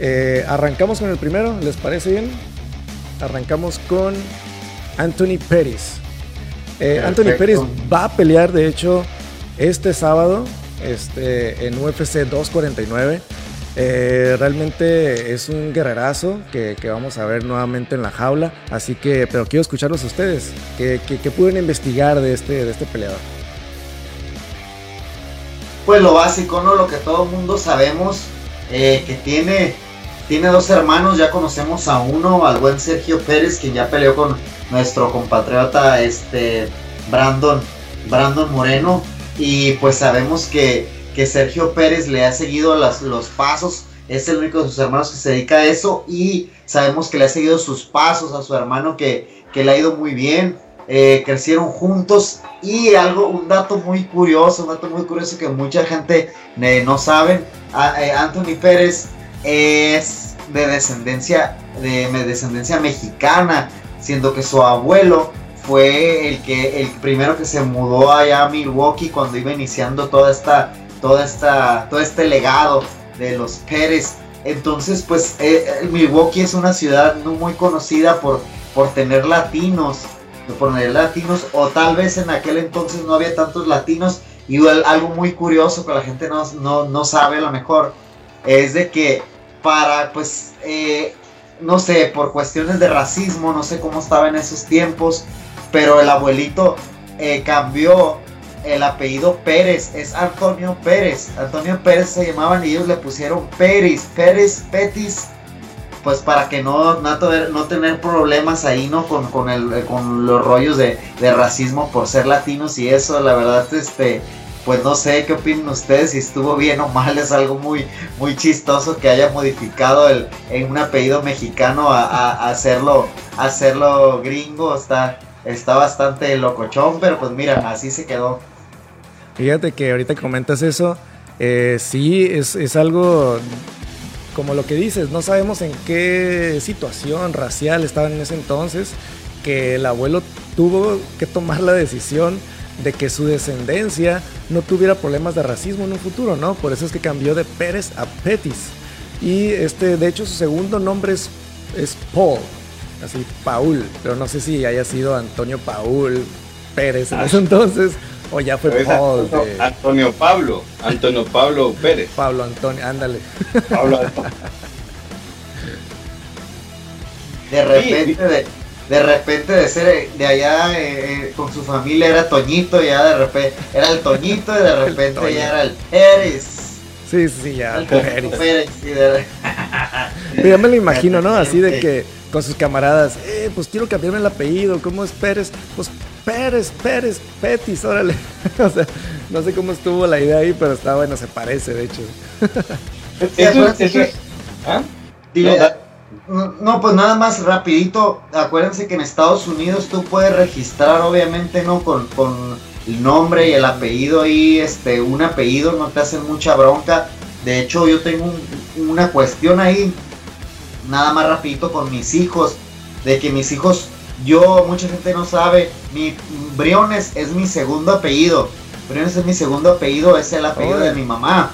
Eh, arrancamos con el primero, ¿les parece bien? Arrancamos con Anthony Pérez. Eh, Anthony Pérez va a pelear, de hecho, este sábado este, en UFC 249. Eh, realmente es un guerrerazo que, vamos a ver nuevamente en la jaula. Así que, pero quiero escucharlos a ustedes. ¿Qué, pueden investigar de este, de este peleador? Pues lo básico, ¿no? Lo que todo el mundo sabemos, eh, que tiene, tiene dos hermanos, ya conocemos a uno, al buen Sergio Pérez, quien ya peleó con nuestro compatriota este, Brandon, Brandon Moreno. Y pues sabemos que, que Sergio Pérez le ha seguido los pasos, es el único de sus hermanos que se dedica a eso. Y sabemos que le ha seguido sus pasos a su hermano que, que le ha ido muy bien. Eh, crecieron juntos y algo, un dato muy curioso, un dato muy curioso que mucha gente eh, no sabe, eh, Anthony Pérez es de descendencia, de, descendencia mexicana, siendo que su abuelo fue el que el primero que se mudó allá a Milwaukee cuando iba iniciando toda esta toda esta todo este legado de los Pérez. Entonces pues Milwaukee es una ciudad no muy conocida por por tener latinos por latinos, o tal vez en aquel entonces no había tantos latinos, y algo muy curioso que la gente no, no, sabe a lo mejor, es de que para, pues, eh, no sé, por cuestiones de racismo, no sé cómo estaba en esos tiempos, pero el abuelito eh, cambió el apellido Pérez, es Antonio Pérez, Antonio Pérez se llamaban y ellos le pusieron Pérez, Pérez Petis pues para que no, no, tener problemas ahí, ¿no? Con, con, el, con los rollos de, racismo por ser latinos y eso, la verdad, este, pues no sé qué opinan ustedes, si estuvo bien o mal, es algo muy, muy chistoso que haya modificado el, en un apellido mexicano a, hacerlo, hacerlo gringo, está, está bastante locochón, pero pues mira, así se quedó. Fíjate que ahorita comentas eso, eh, sí, es, es algo como lo que dices, no sabemos en qué situación racial estaban en ese entonces, que el abuelo tuvo que tomar la decisión de que su descendencia no tuviera problemas de racismo en un futuro, ¿no? Por eso es que cambió de Pérez a Petis. Y este, de hecho, su segundo nombre es, es Paul, así, Paul, pero no sé si haya sido Antonio Paul Pérez en ese entonces o ya fue Paul. Antonio Pablo, Antonio Pablo Pérez. Pablo Antonio, ándale. Pablo De repente, de, de, repente de ser de allá eh, con su familia era Toñito, ya de repente era el Toñito y de repente ya era el Pérez. Sí, sí, ya. El Pérez. ya me lo imagino, ¿no? Así de que con sus camaradas, eh, pues quiero cambiarme el apellido, ¿cómo es Pérez? Pues Pérez, Pérez, Petis, órale. o sea, no sé cómo estuvo la idea ahí, pero está bueno, se parece, de hecho. eso, ¿Ah? No, pues nada más rapidito, acuérdense que en Estados Unidos tú puedes registrar, obviamente, ¿no? Con, el nombre y el apellido ahí, este, un apellido, no te hacen mucha bronca. De hecho, yo tengo una cuestión ahí, nada más rapidito con mis hijos, de que mis hijos yo, mucha gente no sabe, mi Briones es mi segundo apellido. Briones es mi segundo apellido, es el apellido de mi mamá.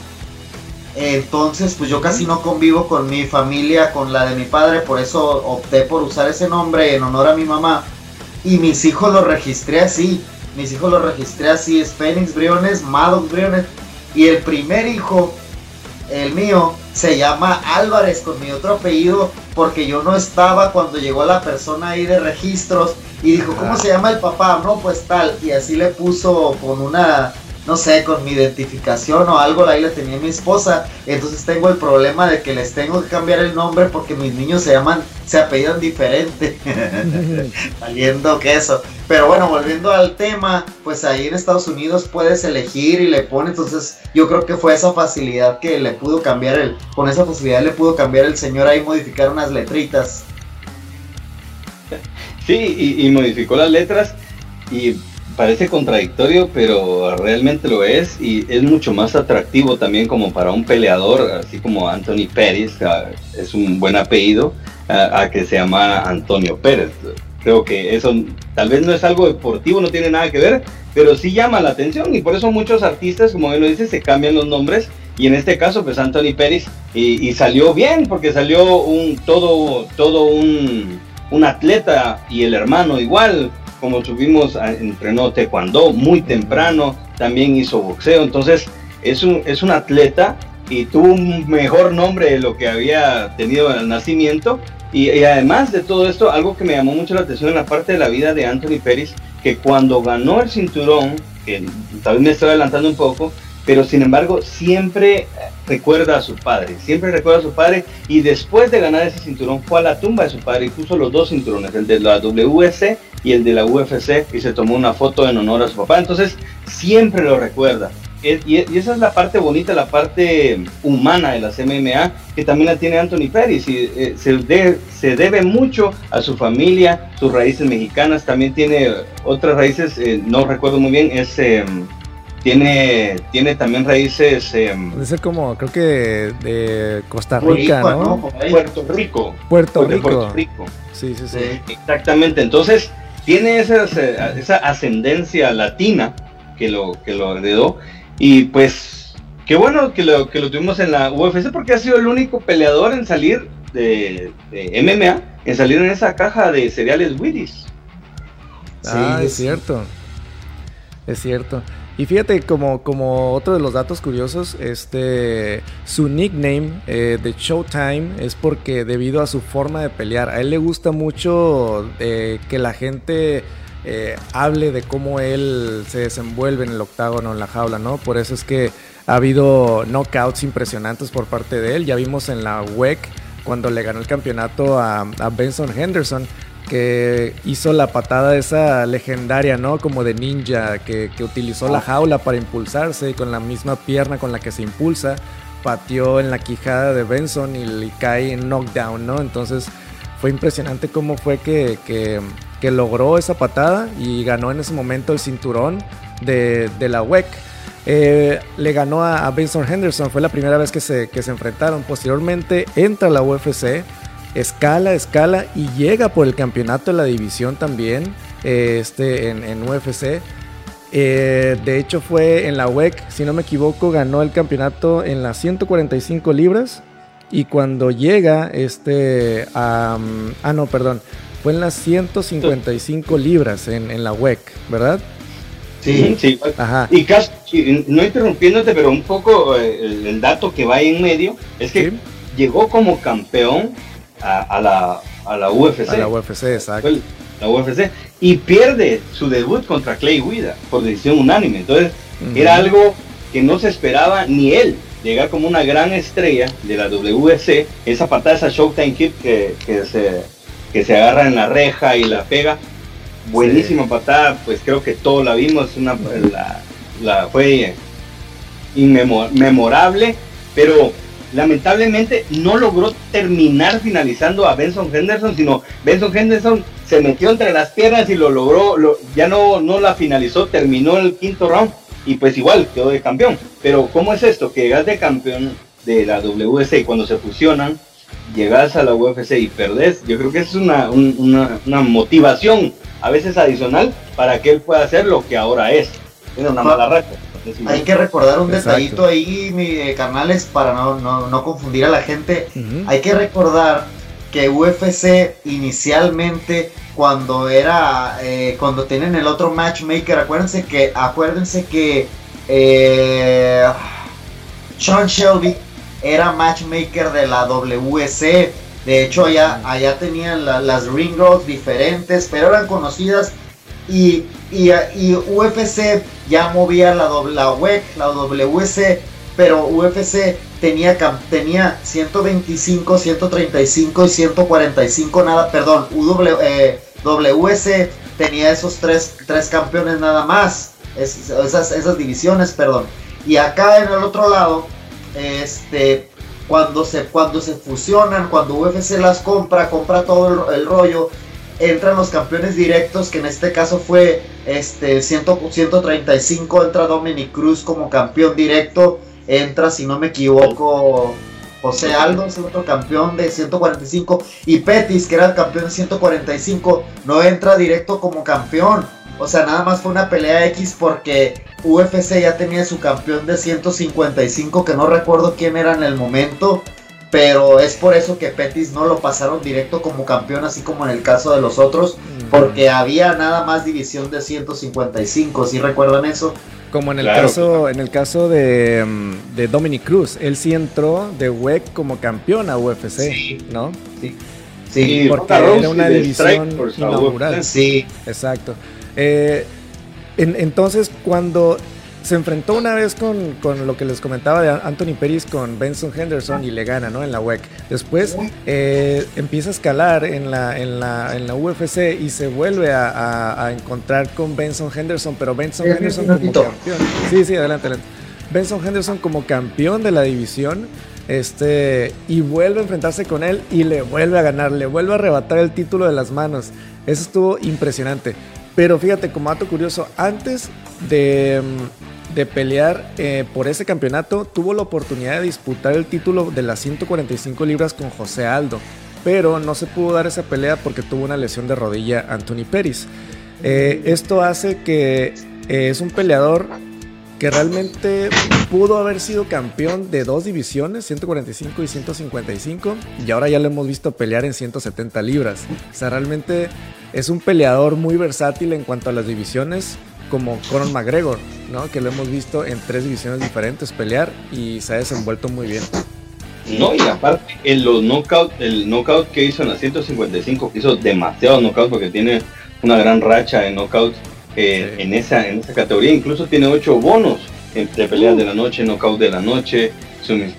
Entonces, pues yo casi no convivo con mi familia, con la de mi padre, por eso opté por usar ese nombre en honor a mi mamá. Y mis hijos los registré así. Mis hijos los registré así, es Fénix Briones, Maddox Briones. Y el primer hijo, el mío, se llama Álvarez con mi otro apellido porque yo no estaba cuando llegó la persona ahí de registros y dijo, ¿cómo se llama el papá? No, pues tal. Y así le puso con una no sé, con mi identificación o algo, ahí la tenía mi esposa. Entonces tengo el problema de que les tengo que cambiar el nombre porque mis niños se llaman, se apellidan diferente. Saliendo queso. Pero bueno, volviendo al tema, pues ahí en Estados Unidos puedes elegir y le pone. Entonces yo creo que fue esa facilidad que le pudo cambiar el, con esa facilidad le pudo cambiar el señor ahí, modificar unas letritas. Sí, y modificó las letras. Y parece contradictorio, pero realmente lo es y es mucho más atractivo también como para un peleador, así como Anthony Pérez, es un buen apellido, a, que se llama Antonio Pérez. Creo que eso tal vez no es algo deportivo, no tiene nada que ver, pero sí llama la atención y por eso muchos artistas, como él lo dice, se cambian los nombres y en este caso pues Anthony Pérez y, salió bien porque salió un todo todo un, un atleta y el hermano igual como subimos entrenó taekwondo muy temprano también hizo boxeo entonces es un es un atleta y tuvo un mejor nombre de lo que había tenido en el nacimiento. Y, además de todo esto, algo que me llamó mucho la atención en la parte de la vida de Anthony Pérez, que cuando ganó el cinturón, que tal vez me estoy adelantando un poco, pero sin embargo siempre recuerda a su padre, siempre recuerda a su padre y después de ganar ese cinturón fue a la tumba de su padre y puso los dos cinturones, el de la WC y el de la UFC y se tomó una foto en honor a su papá, entonces siempre lo recuerda. Y, esa es la parte bonita, la parte humana de las MMA, que también la tiene Anthony Pérez y eh, se, se, debe mucho a su familia, sus raíces mexicanas, también tiene otras raíces, eh, no recuerdo muy bien, es, em, tiene, tiene también raíces... Em, Debe ser como, creo que de Costa Rica, ¿no? Puerto Rico. Puerto Rico. Puerto Rico. Sí, sí, sí. Exactamente, entonces tiene esa, esa ascendencia latina que lo, que lo heredó y pues, qué bueno que lo, que lo tuvimos en la UFC porque ha sido el único peleador en salir de, MMA, en salir en esa caja de cereales Wheaties. Ah, es cierto. Es cierto. Y fíjate, como, como otro de los datos curiosos, este, su nickname eh, de Showtime es porque debido a su forma de pelear, a él le gusta mucho eh, que la gente eh, hable de cómo él se desenvuelve en el octágono, en la jaula, ¿no? Por eso es que ha habido knockouts impresionantes por parte de él. Ya vimos en la WEC cuando le ganó el campeonato a, Benson Henderson que hizo la patada esa legendaria, ¿no? Como de ninja, que, utilizó la jaula para impulsarse y con la misma pierna con la que se impulsa, pateó en la quijada de Benson y le cae en knockdown, ¿no? Entonces fue impresionante cómo fue que, que logró esa patada y ganó en ese momento el cinturón de, la WEC. Eh, le ganó a, Benson Henderson, fue la primera vez que se, se enfrentaron. Posteriormente entra a la UFC, escala, escala y llega por el campeonato de la división también eh, este, en, UFC. Eh, de hecho fue en la WEC, si no me equivoco, ganó el campeonato en las 145 libras. Y cuando llega este, a, ah no, perdón, fue en las 155 libras en, la WEC, ¿verdad? Sí, sí. Ajá. Y casi, no interrumpiéndote, pero un poco eh, el, dato que va ahí en medio es que llegó como campeón a, la, a la UFC. A la UFC, exacto. La UFC. Y pierde su debut contra Clay Guida por decisión unánime. Entonces, era algo que no se esperaba ni él. Llegar como una gran estrella de la WC, esa patada, esa Showtime Kid que, que se que se agarra en la reja y la pega. Buenísima patada, pues creo que todos la vimos, una, la, fue inmemorable, pero lamentablemente no logró terminar finalizando a Benson Henderson, sino Benson Henderson se metió entre las piernas y lo logró, ya no, no la finalizó, terminó el quinto round y pues igual quedó de campeón. Pero ¿cómo es esto? Que llegas de campeón de la WC y cuando se fusionan, llegas a la UFC y perdés, yo creo que es una, una, motivación a veces adicional para que él pueda hacer lo que ahora es. Tiene una mala racha. Hay que recordar un detallito ahí, mi, eh, carnales, para no, confundir a la gente. Hay que recordar que UFC inicialmente cuando era eh, cuando tienen el otro matchmaker acuérdense que acuérdense que eh, Sean Shelby era matchmaker de la WC. De hecho, allá, allá tenían las ring girls diferentes, pero eran conocidas. Y, y, UFC ya movía la, la WEC, la WC, pero UFC tenía, tenía 125, 135 y 145 nada, perdón, eh, WC tenía esos tres, tres campeones nada más, esas, esas divisiones, perdón. Y acá en el otro lado este, cuando se, cuando se fusionan, cuando UFC las compra, compra todo el, rollo, entran los campeones directos, que en este caso fue este 135, entra Dominic Cruz como campeón directo, entra, si no me equivoco, José Aldo, es otro campeón de 145, y Petis, que era el campeón de 145, no entra directo como campeón. O sea, nada más fue una pelea X porque UFC ya tenía su campeón de 155, que no recuerdo quién era en el momento. Pero es por eso que Pettis no lo pasaron directo como campeón, así como en el caso de los otros, porque había nada más división de 155, ¿sí recuerdan eso? Como en el caso, en el caso de, mm, de, Dominic Cruz, él sí entró de WEC como campeón a UFC, ¿no? Sí. Sí, porque era una división inaugural. Sí, exacto. Eh, entonces, cuando se enfrentó una vez con, lo que les comentaba de Anthony Peris con Benson Henderson y le gana, ¿no? En la WEC. Después eh, empieza a escalar en la, en, la, en la UFC y se vuelve a, encontrar con Benson Henderson, pero Benson Henderson como campeón. Sí, sí, adelante, adelante. Benson Henderson como campeón de la división. Este, y vuelve a enfrentarse con él y le vuelve a ganar, le vuelve a arrebatar el título de las manos. Eso estuvo impresionante. Pero fíjate, como dato curioso, antes de, de pelear eh, por ese campeonato, tuvo la oportunidad de disputar el título de las 145 libras con José Aldo, pero no se pudo dar esa pelea porque tuvo una lesión de rodilla Anthony Peris. Eh, esto hace que eh, es un peleador que realmente pudo haber sido campeón de dos divisiones, 145 y 155, y ahora ya lo hemos visto pelear en 170 libras. O sea, realmente es un peleador muy versátil en cuanto a las divisiones como Conor McGregor, ¿no? Que lo hemos visto en tres divisiones diferentes pelear y se ha desenvuelto muy bien. No, y aparte, en los knockout, el knockout que hizo en la 155, hizo demasiados knockouts porque tiene una gran racha de knockouts eh, en, esa, en esa categoría. Incluso tiene ocho bonos entre peleas de la noche, knockout de la noche,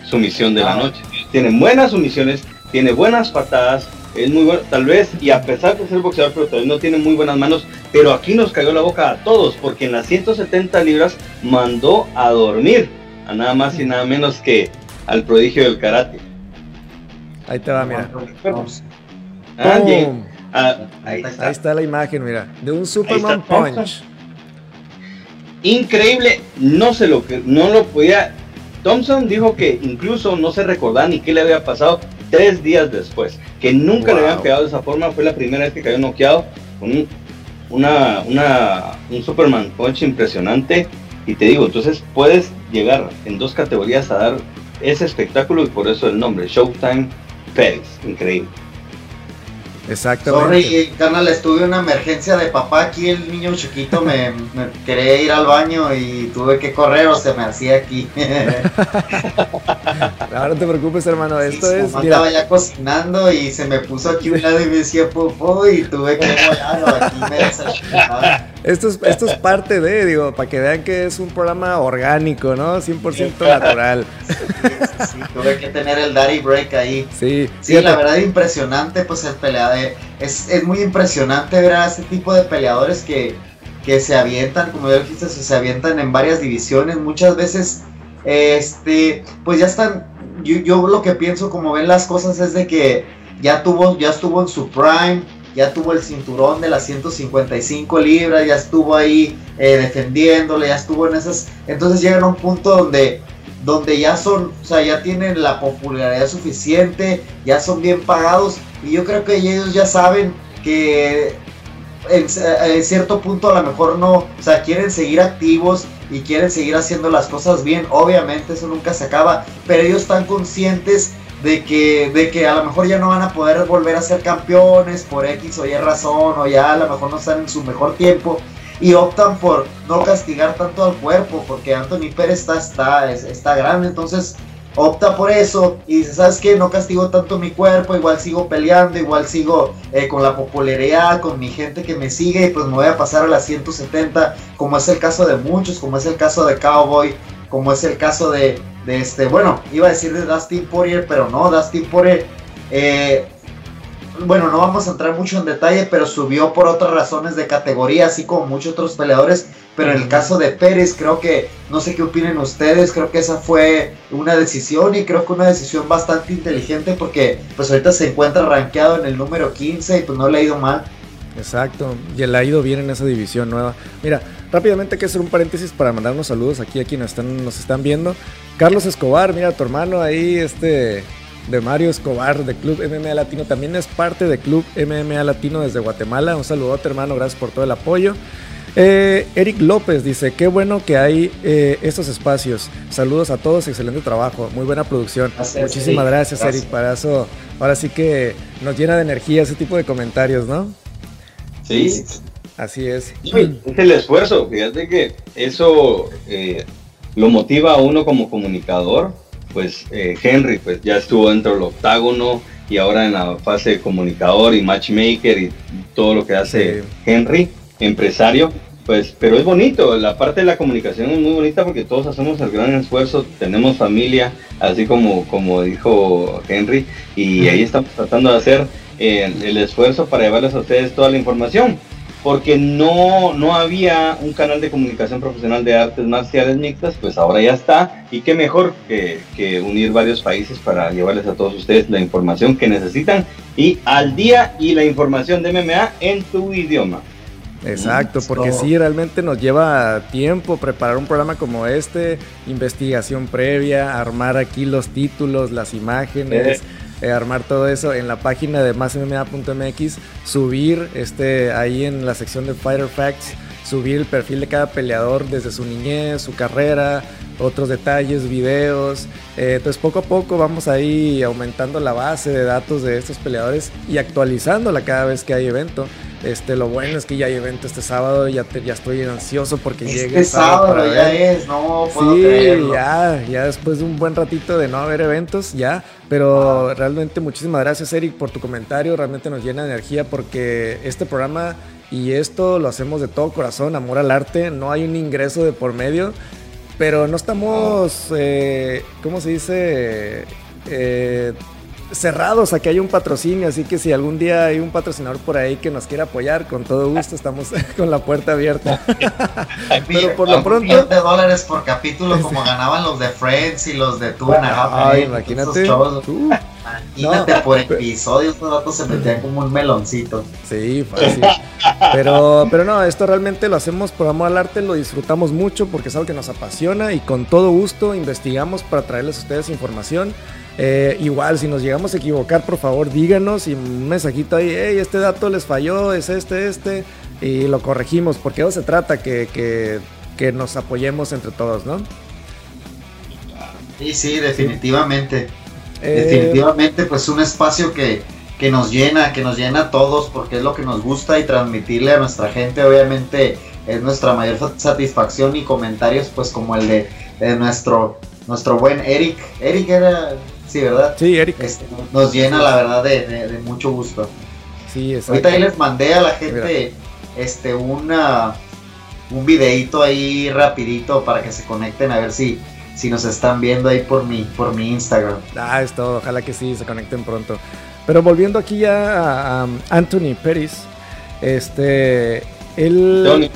sumisión de la ah. noche. Tiene buenas sumisiones, tiene buenas patadas, es muy bueno, tal vez, y a pesar de ser boxeador, pero todavía no tiene muy buenas manos, pero aquí nos cayó la boca a todos, porque en las 170 libras mandó a dormir a nada más y nada menos que al prodigio del karate. Ahí te va, mira. Ah, ah, ahí, está. la imagen, mira, de un Superman Punch. Increíble, no se lo no lo podía. Thompson dijo que incluso no se recordaba ni qué le había pasado tres días después, que nunca le habían pegado de esa forma, fue la primera vez que cayó noqueado con un, una, una, un Superman Punch impresionante. Y te digo, entonces puedes llegar en dos categorías a dar ese espectáculo y por eso el nombre, Showtime Pérez, increíble. Exactamente. Sorry, carnal, estuve una emergencia de papá aquí, el niño chiquito me, quería ir al baño y tuve que correr o se me hacía aquí. no, no te preocupes, hermano, esto es... Estaba ya cocinando y se me puso aquí un lado y me decía popó y tuve que volarlo aquí me esto es, esto es parte de, digo, para que vean que es un programa orgánico, ¿no? 100% natural. Sí, tuve que tener el daddy break ahí. Sí, sí la verdad impresionante, pues el peleador. Es, es muy impresionante ver a este tipo de peleadores que, que se avientan, como ya dijiste, se avientan en varias divisiones. Muchas veces, este, pues ya están. Yo, yo lo que pienso, como ven las cosas, es de que ya tuvo, ya estuvo en su prime ya tuvo el cinturón de las 155 libras, ya estuvo ahí eh, defendiéndole, ya estuvo en esas. Entonces llegan a un punto donde, donde ya son, o sea, ya tienen la popularidad suficiente, ya son bien pagados, y yo creo que ellos ya saben que en, en cierto punto a lo mejor no, o sea, quieren seguir activos y quieren seguir haciendo las cosas bien, obviamente eso nunca se acaba, pero ellos están conscientes de que, de que a lo mejor ya no van a poder volver a ser campeones por X o Y razón, o ya a lo mejor no están en su mejor tiempo, y optan por no castigar tanto al cuerpo, porque Anthony Pérez está, está, está grande, entonces opta por eso y dice, ¿sabes qué? No castigo tanto mi cuerpo, igual sigo peleando, igual sigo eh, con la popularidad, con mi gente que me sigue y pues me voy a pasar a las 170, como es el caso de muchos, como es el caso de Cowboy, como es el caso de, de este, bueno, iba a decir de Dustin Poirier, pero no, Dustin Poirier, eh, bueno, no vamos a entrar mucho en detalle, pero subió por otras razones de categoría, así como muchos otros peleadores, pero en el caso de Pérez, creo que, no sé qué opinen ustedes, creo que esa fue una decisión y creo que una decisión bastante inteligente porque pues ahorita se encuentra rankeado en el número 15 y pues no le ha ido mal. Exacto, y él ha ido bien en esa división nueva. Mira, rápidamente hay que hacer un paréntesis para mandar unos saludos aquí a quienes están, nos están viendo. Carlos Escobar, mira tu hermano ahí, este, de Mario Escobar de Club MMA Latino. También es parte de Club MMA Latino desde Guatemala. Un saludote, hermano. Gracias por todo el apoyo. Eh, Eric López dice, qué bueno que hay eh, estos espacios. Saludos a todos, excelente trabajo, muy buena producción. Muchísimas gracias, Eric, para eso. Ahora sí que nos llena de energía ese tipo de comentarios, ¿no? Sí. Así es. es el esfuerzo, fíjate que eso eh, lo motiva a uno como comunicador. Pues Henry pues ya estuvo dentro del octágono y ahora en la fase de comunicador y matchmaker y todo lo que hace Henry empresario, pues, pero es bonito, la parte de la comunicación es muy bonita porque todos hacemos el gran esfuerzo, tenemos familia, así como, como dijo Henry, y ahí estamos tratando de hacer eh, el, esfuerzo para llevarles a ustedes toda la información, porque no, no había un canal de comunicación profesional de artes marciales mixtas, pues ahora ya está, y qué mejor que, que unir varios países para llevarles a todos ustedes la información que necesitan y al día y la información de MMA en tu idioma. Exacto, porque sí, realmente nos lleva tiempo preparar un programa como este, investigación previa, armar aquí los títulos, las imágenes, eh, armar todo eso en la página de másmma.mx, subir este ahí en la sección de Fighter Facts, subir el perfil de cada peleador desde su niñez, su carrera, otros detalles, videos. Eh, entonces poco a poco vamos ahí aumentando la base de datos de estos peleadores y actualizándola cada vez que hay evento. Este, lo bueno es que ya hay evento este sábado, ya, ya estoy ansioso porque este llegue. Este sábado, ya es, no puedo Sí, ya, ya después de un buen ratito de no haber eventos, ya. Pero realmente muchísimas gracias, Eric, por tu comentario. Realmente nos llena de energía porque este programa y esto lo hacemos de todo corazón, amor al arte. No hay un ingreso de por medio, pero no estamos, eh, ¿cómo se dice? Eh, cerrados a que haya un patrocinio, así que si algún día hay un patrocinador por ahí que nos quiera apoyar, con todo gusto estamos con la puerta abierta. Pero por lo pronto... de dólares por capítulo como ganaban los de Friends y los de Two and Ay, imagínate. Imagínate por episodio, estos datos se metían como un meloncito. Sí, fácil. Pero, pero no, esto realmente lo hacemos por amor al arte, lo disfrutamos mucho porque es algo que nos apasiona y con todo gusto investigamos para traerles a ustedes información. Eh, igual, si nos llegamos a equivocar, por favor, díganos y un mensajito ahí, hey, este dato les falló, es este, este, y lo corregimos, porque eso se trata, que, que, que nos apoyemos entre todos, ¿no? Sí, sí, definitivamente. Eh, definitivamente, pues un espacio que, que nos llena, que nos llena a todos, porque es lo que nos gusta y transmitirle a nuestra gente, obviamente, es nuestra mayor satisfacción y comentarios, pues como el de, de nuestro, nuestro buen Eric. Eric era Sí, ¿verdad? Sí, Eric. Este, nos llena, la verdad, de, mucho gusto. Sí, exacto. Ahorita ahí les mandé a la gente este una un videito ahí rapidito para que se conecten a ver si, si nos están viendo ahí por mi, por mi Instagram. Ah, es todo, ojalá que sí, se conecten pronto. Pero volviendo aquí ya a, Anthony Pérez, este, él...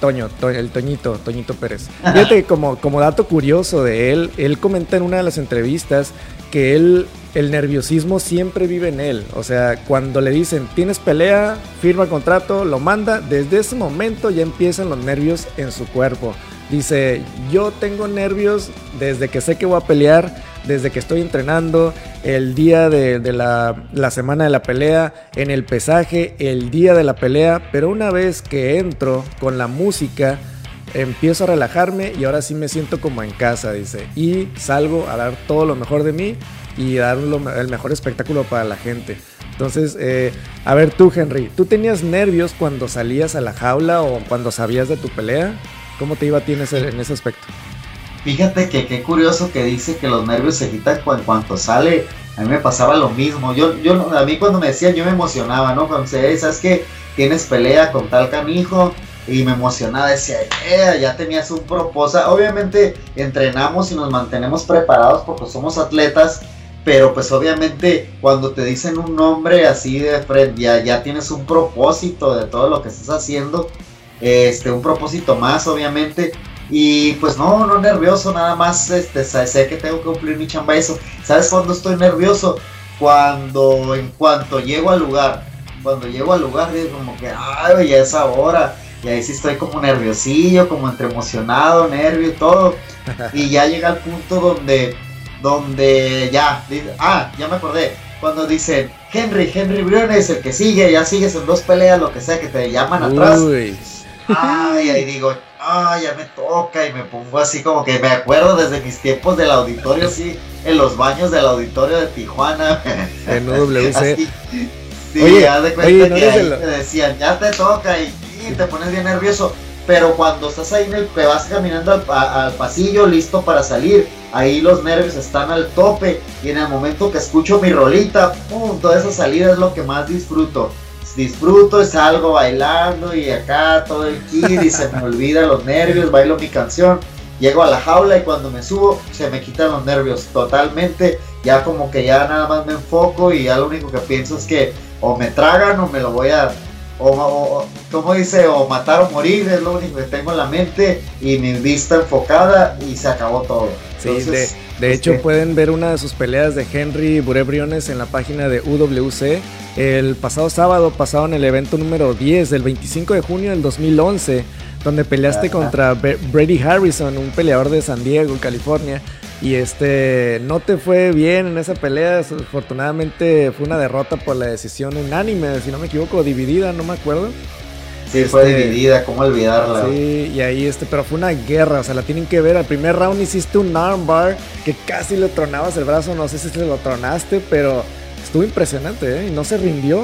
Toño, el Toñito, Toñito Pérez. Fíjate, como, como dato curioso de él, él comenta en una de las entrevistas que él, el nerviosismo siempre vive en él. O sea, cuando le dicen, tienes pelea, firma contrato, lo manda, desde ese momento ya empiezan los nervios en su cuerpo. Dice, yo tengo nervios desde que sé que voy a pelear, desde que estoy entrenando, el día de, la, semana de la pelea, en el pesaje, el día de la pelea, pero una vez que entro con la música, empiezo a relajarme y ahora sí me siento como en casa, dice, y salgo a dar todo lo mejor de mí y dar el mejor espectáculo para la gente. Entonces, eh, a ver tú, Henry, ¿tú tenías nervios cuando salías a la jaula o cuando sabías de tu pelea? ¿Cómo te iba a ti en ese, aspecto? Fíjate que qué curioso que dice que los nervios se quitan en cuanto sale. A mí me pasaba lo mismo. Yo, yo, a mí cuando me decían, yo me emocionaba, ¿no? Cuando se ¿sabes qué? Tienes pelea con tal canijo. Y me emocionaba, decía, eh, ya tenías un propósito. Obviamente entrenamos y nos mantenemos preparados porque somos atletas. Pero pues obviamente cuando te dicen un nombre así de frente, ya, ya tienes un propósito de todo lo que estás haciendo este, un propósito más, obviamente. Y pues no, no nervioso, nada más este, sé que tengo que cumplir mi chamba eso. ¿Sabes cuándo estoy nervioso? Cuando en cuanto llego al lugar, cuando llego al lugar digo como que, ay, ya es ahora. Y ahí sí estoy como nerviosillo, como entre emocionado, nervio y todo. Y ya llega el punto donde donde ya, ah, ya me acordé, cuando dicen Henry, Henry Briones, el que sigue, ya sigues en dos peleas, lo que sea, que te llaman atrás. Ay, ahí digo, ay, ya me toca y me pongo así como que me acuerdo desde mis tiempos del auditorio, sí, en los baños del auditorio de Tijuana. En UWC. sí, oye, de cuenta que ahí te decían, ya te toca y, te pones bien nervioso. Pero cuando estás ahí en el que vas caminando al, pasillo listo para salir, ahí los nervios están al tope y en el momento que escucho mi rolita, pum, toda esa salida es lo que más disfruto disfruto, salgo bailando y acá todo el kid y se me olvida los nervios, bailo mi canción, llego a la jaula y cuando me subo se me quitan los nervios totalmente, ya como que ya nada más me enfoco y ya lo único que pienso es que o me tragan o me lo voy a, o, como dice, o matar o morir, es lo único que tengo en la mente y mi vista enfocada y se acabó todo. Sí, de, de hecho pueden ver una de sus peleas de Henry Burebriones en la página de UWC el pasado sábado pasado en el evento número 10 del 25 de junio del 2011, donde peleaste contra Brady Harrison, un peleador de San Diego, California. Y este no te fue bien en esa pelea. Afortunadamente fue una derrota por la decisión unánime, si no me equivoco, dividida, no me acuerdo. Sí, fue este, dividida, ¿cómo olvidarla? Sí, y ahí este, pero fue una guerra, o sea, la tienen que ver. Al primer round hiciste un armbar que casi le tronabas el brazo, no sé si se lo tronaste, pero Estuvo impresionante, ¿eh? Y no se rindió.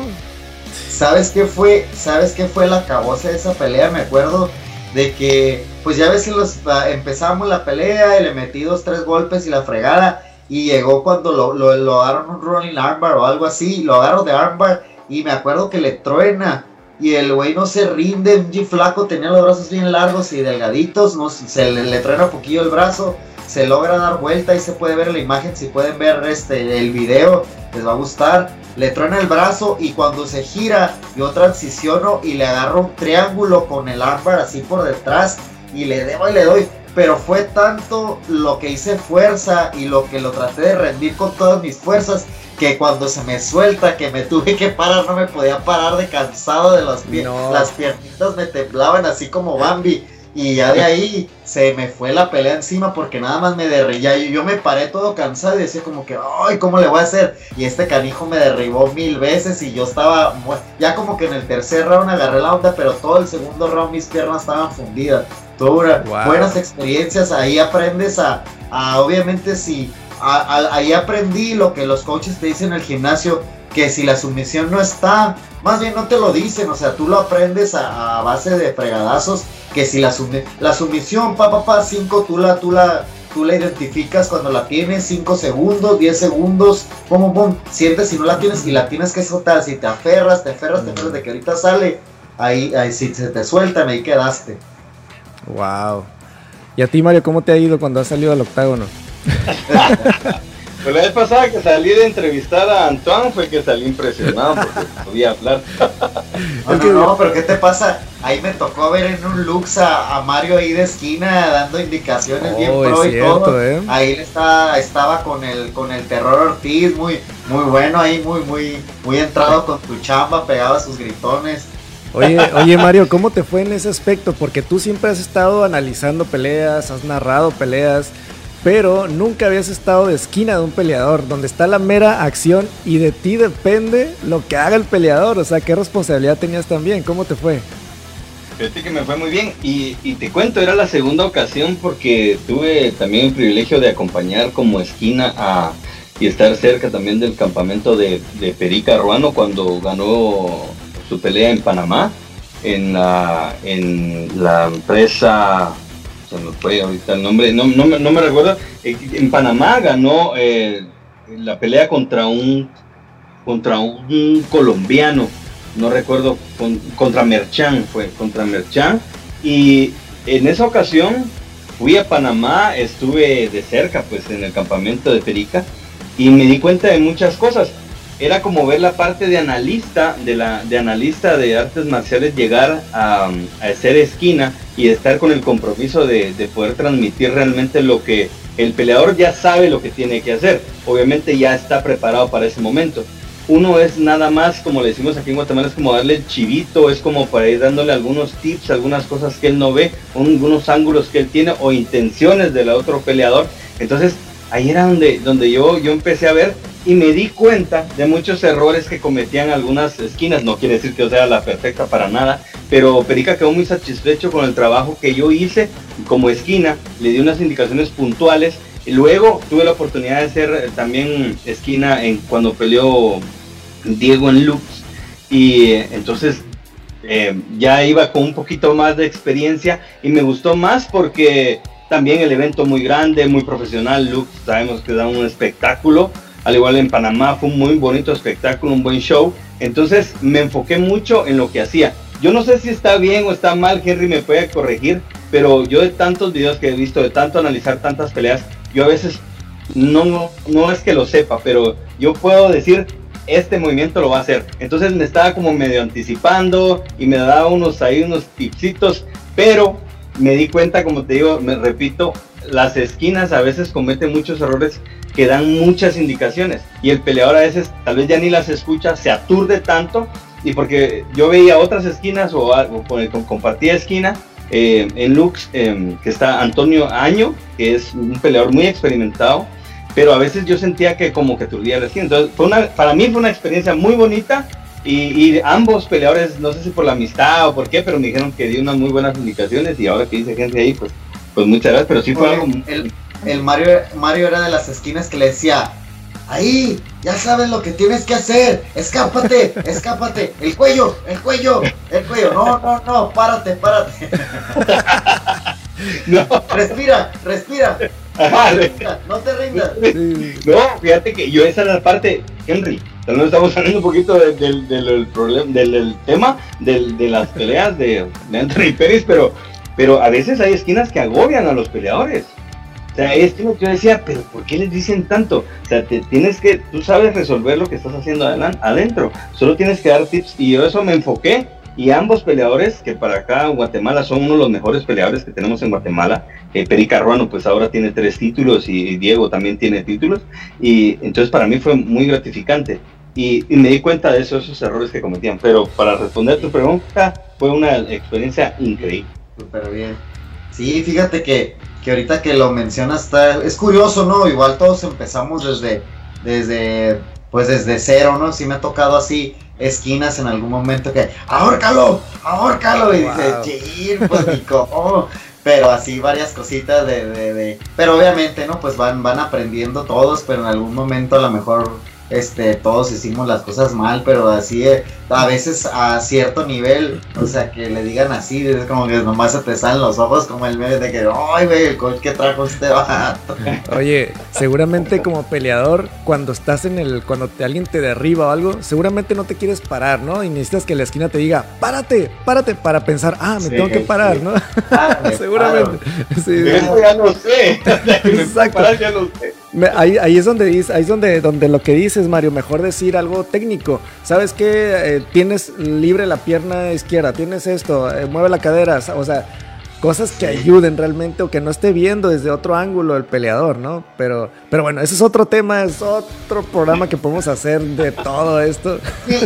¿Sabes qué fue? ¿Sabes qué fue la cabosa de esa pelea? Me acuerdo de que, pues ya ves que los, ah, empezamos la pelea y le metí dos, tres golpes y la fregada. Y llegó cuando lo, lo, lo agarraron un rolling armbar o algo así. Lo agarro de armbar y me acuerdo que le truena. Y el güey no se rinde, un flaco, tenía los brazos bien largos y delgaditos, no, se le, le truena un poquillo el brazo, se logra dar vuelta y se puede ver la imagen, si pueden ver este el video, les va a gustar. Le truena el brazo y cuando se gira yo transiciono y le agarro un triángulo con el armbar así por detrás y le debo y le doy. Pero fue tanto lo que hice fuerza y lo que lo traté de rendir con todas mis fuerzas que cuando se me suelta, que me tuve que parar, no me podía parar de cansado de las piernas. Las piernitas me temblaban así como Bambi. Y ya de ahí se me fue la pelea encima porque nada más me derribó. Y yo me paré todo cansado y decía como que, ay, ¿cómo le voy a hacer? Y este canijo me derribó mil veces y yo estaba, ya como que en el tercer round agarré la onda, pero todo el segundo round mis piernas estaban fundidas. Todas buenas experiencias, ahí aprendes a, obviamente si, ahí aprendí lo que los coaches te dicen en el gimnasio, que si la sumisión no está, más bien no te lo dicen, o sea, tú lo aprendes a, base de fregadazos, que si la, la sumisión, pa, pa, pa, 5, tú la, tú la, tú la identificas cuando la tienes, 5 segundos, 10 segundos, pum, pum, sientes si no la tienes y la tienes que soltar, si te aferras, te aferras, te aferras de que ahorita sale, ahí, ahí si se te sueltan, ahí quedaste. Wow. ¿Y a ti, Mario, cómo te ha ido cuando has salido al octágono? Pues la vez pasada que salí de entrevistar a Antoine fue que salí impresionado porque podía hablar. No, no, no, pero ¿qué te pasa? Ahí me tocó ver en un Lux a, Mario ahí de esquina dando indicaciones bien oh, pro y todo. ¿eh? Ahí está, estaba con el con el terror Ortiz, muy, muy bueno ahí, muy, muy, muy entrado con tu chamba, pegado a sus gritones. Oye, oye Mario, ¿cómo te fue en ese aspecto? Porque tú siempre has estado analizando peleas, has narrado peleas pero nunca habías estado de esquina de un peleador, donde está la mera acción y de ti depende lo que haga el peleador. O sea, ¿qué responsabilidad tenías también? ¿Cómo te fue? Fíjate que me fue muy bien y, te cuento, era la segunda ocasión porque tuve también el privilegio de acompañar como esquina y estar cerca también del campamento de, de Perica Ruano cuando ganó su pelea en Panamá en la, en la empresa se me fue ahorita el nombre, no, no, no me recuerdo. En Panamá ganó eh, la pelea contra un contra un colombiano, no recuerdo, contra Merchan, fue contra Merchan. Y en esa ocasión fui a Panamá, estuve de cerca, pues en el campamento de Perica, y me di cuenta de muchas cosas era como ver la parte de analista, de la de analista de artes marciales llegar a, a ser esquina y estar con el compromiso de, poder transmitir realmente lo que el peleador ya sabe lo que tiene que hacer. Obviamente ya está preparado para ese momento. Uno es nada más, como le decimos aquí en Guatemala, es como darle el chivito, es como para ir dándole algunos tips, algunas cosas que él no ve, algunos ángulos que él tiene o intenciones del otro peleador. Entonces ahí era donde, donde yo, yo empecé a ver y me di cuenta de muchos errores que cometían algunas esquinas. No quiere decir que sea la perfecta para nada, pero Perica quedó muy satisfecho con el trabajo que yo hice como esquina. Le di unas indicaciones puntuales. Y luego tuve la oportunidad de ser también esquina en, cuando peleó Diego en Lux. Y eh, entonces eh, ya iba con un poquito más de experiencia y me gustó más porque también el evento muy grande, muy profesional. Lux sabemos que da un espectáculo al igual en Panamá fue un muy bonito espectáculo, un buen show. Entonces me enfoqué mucho en lo que hacía. Yo no sé si está bien o está mal, Henry me puede corregir, pero yo de tantos videos que he visto, de tanto analizar tantas peleas, yo a veces no, no es que lo sepa, pero yo puedo decir, este movimiento lo va a hacer. Entonces me estaba como medio anticipando y me daba unos ahí unos tipsitos, pero me di cuenta, como te digo, me repito, las esquinas a veces cometen muchos errores que dan muchas indicaciones. Y el peleador a veces tal vez ya ni las escucha, se aturde tanto. Y porque yo veía otras esquinas o, algo con el compartía esquina eh, en Lux em, que está Antonio Año que es un peleador muy experimentado. Pero a veces yo sentía que como que aturdía la esquina. Entonces fue una, para mí fue una experiencia muy bonita. Y, ambos peleadores no sé si por la amistad o por qué pero me dijeron que dio unas muy buenas indicaciones. Y ahora que dice gente ahí pues pues muchas gracias. Pero sí fue algo el Mario, Mario era de las esquinas que le decía, ahí, ya sabes lo que tienes que hacer, escápate, escápate, el cuello, el cuello, el cuello, no, no, no, párate, párate. no. Respira, respira. no te rindas. No, fíjate que yo esa es la parte, Henry, no estamos hablando un poquito del, del, problema, del, tema de las peleas de, de Anthony Pérez, pero, pero a veces hay esquinas que agobian a los peleadores. O sea, es que yo decía, pero ¿por qué les dicen tanto? O sea, te, tienes que, tú sabes resolver lo que estás haciendo adentro, solo tienes que dar tips y yo eso me enfoqué y ambos peleadores, que para acá en Guatemala son uno de los mejores peleadores que tenemos en Guatemala, eh, Ruano pues ahora tiene tres títulos y, Diego también tiene títulos y entonces para mí fue muy gratificante. Y, me di cuenta de esos, esos errores que cometían. Pero para responder tu pregunta, fue una experiencia increíble. Súper bien. Sí, fíjate que que ahorita que lo mencionas está, es curioso, ¿no? Igual todos empezamos desde, desde, pues desde cero, ¿no? Sí me ha tocado así esquinas en algún momento que, ahórcalo, ahórcalo, y dice, pues ni Pero así varias cositas de, de, de, pero obviamente, ¿no? Pues van, van aprendiendo todos, pero en algún momento a lo mejor este, todos hicimos las cosas mal, pero así eh, a veces a cierto nivel, o sea, que le digan así, es como que nomás se te salen los ojos como el meme de que, ay, güey, el coach que trajo este vato. Oye, seguramente como peleador, cuando estás en el, cuando te, alguien te derriba o algo, seguramente no te quieres parar, ¿no? Y necesitas que la esquina te diga, párate, párate, para pensar, ah, me tengo que parar, ¿no? Ah, seguramente. Sí, ya no sé. Exacto. ya no sé. Ahí, ahí, es donde ahí es donde, donde lo que dices, Mario, mejor decir algo técnico. ¿Sabes qué? Eh, tienes libre la pierna izquierda, tienes esto, eh, mueve la cadera, o sea, cosas que ayuden realmente o que no esté viendo desde otro ángulo el peleador, ¿no? Pero, pero bueno, ese es otro tema, es otro programa que podemos hacer de todo esto.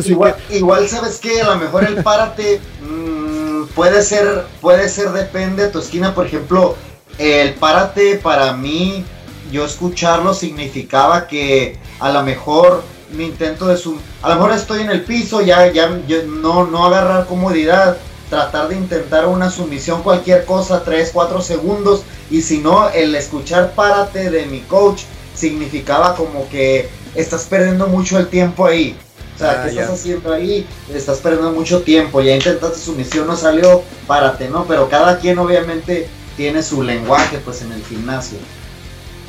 igual, sabes que a lo mejor el párate mm, puede ser, puede ser depende de tu esquina, por ejemplo, el párate para mí yo escucharlo significaba que a lo mejor mi intento de su a lo mejor estoy en el piso ya ya, no no agarrar comodidad tratar de intentar una sumisión cualquier cosa 3 4 segundos y si no el escuchar párate de mi coach significaba como que estás perdiendo mucho el tiempo ahí o sea, ah, ¿qué estás haciendo ahí? Estás perdiendo mucho tiempo. Ya intentaste sumisión, no salió, párate, ¿no? Pero cada quien obviamente tiene su lenguaje, pues, en el gimnasio.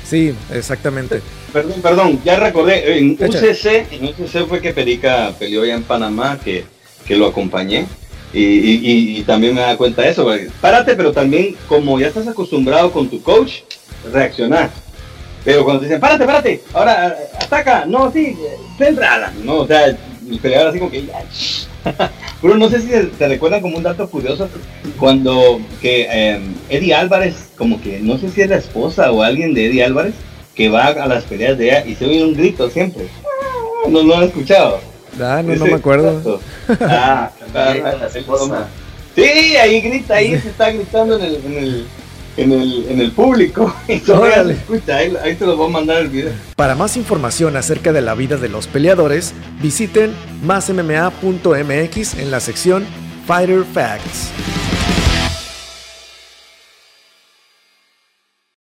Sí, exactamente. Perdón, perdón, ya recordé, en UCC, en UCC fue que Perica peleó ya en Panamá, que, lo acompañé. Y, también me da cuenta de eso. Párate, pero también como ya estás acostumbrado con tu coach, reaccionar. Pero cuando te dicen, párate, párate, ahora ataca, no, sí, centrada, no, o sea, el peleador así como que ya, Pero no sé si te, recuerdan como un dato curioso cuando que em, Eddie Álvarez, como que no sé si es la esposa o alguien de Eddie Álvarez, que va a las peleas de ella y se oye un grito siempre. No lo han escuchado. Ah, no, no me acuerdo. Ah, ah, ah Sí, ahí grita, ahí se está gritando en el, en el, en el público. Escucha, ahí, ahí te lo voy a mandar el video. Para más información acerca de la vida de los peleadores, visiten másmma.mx en la sección Fighter Facts.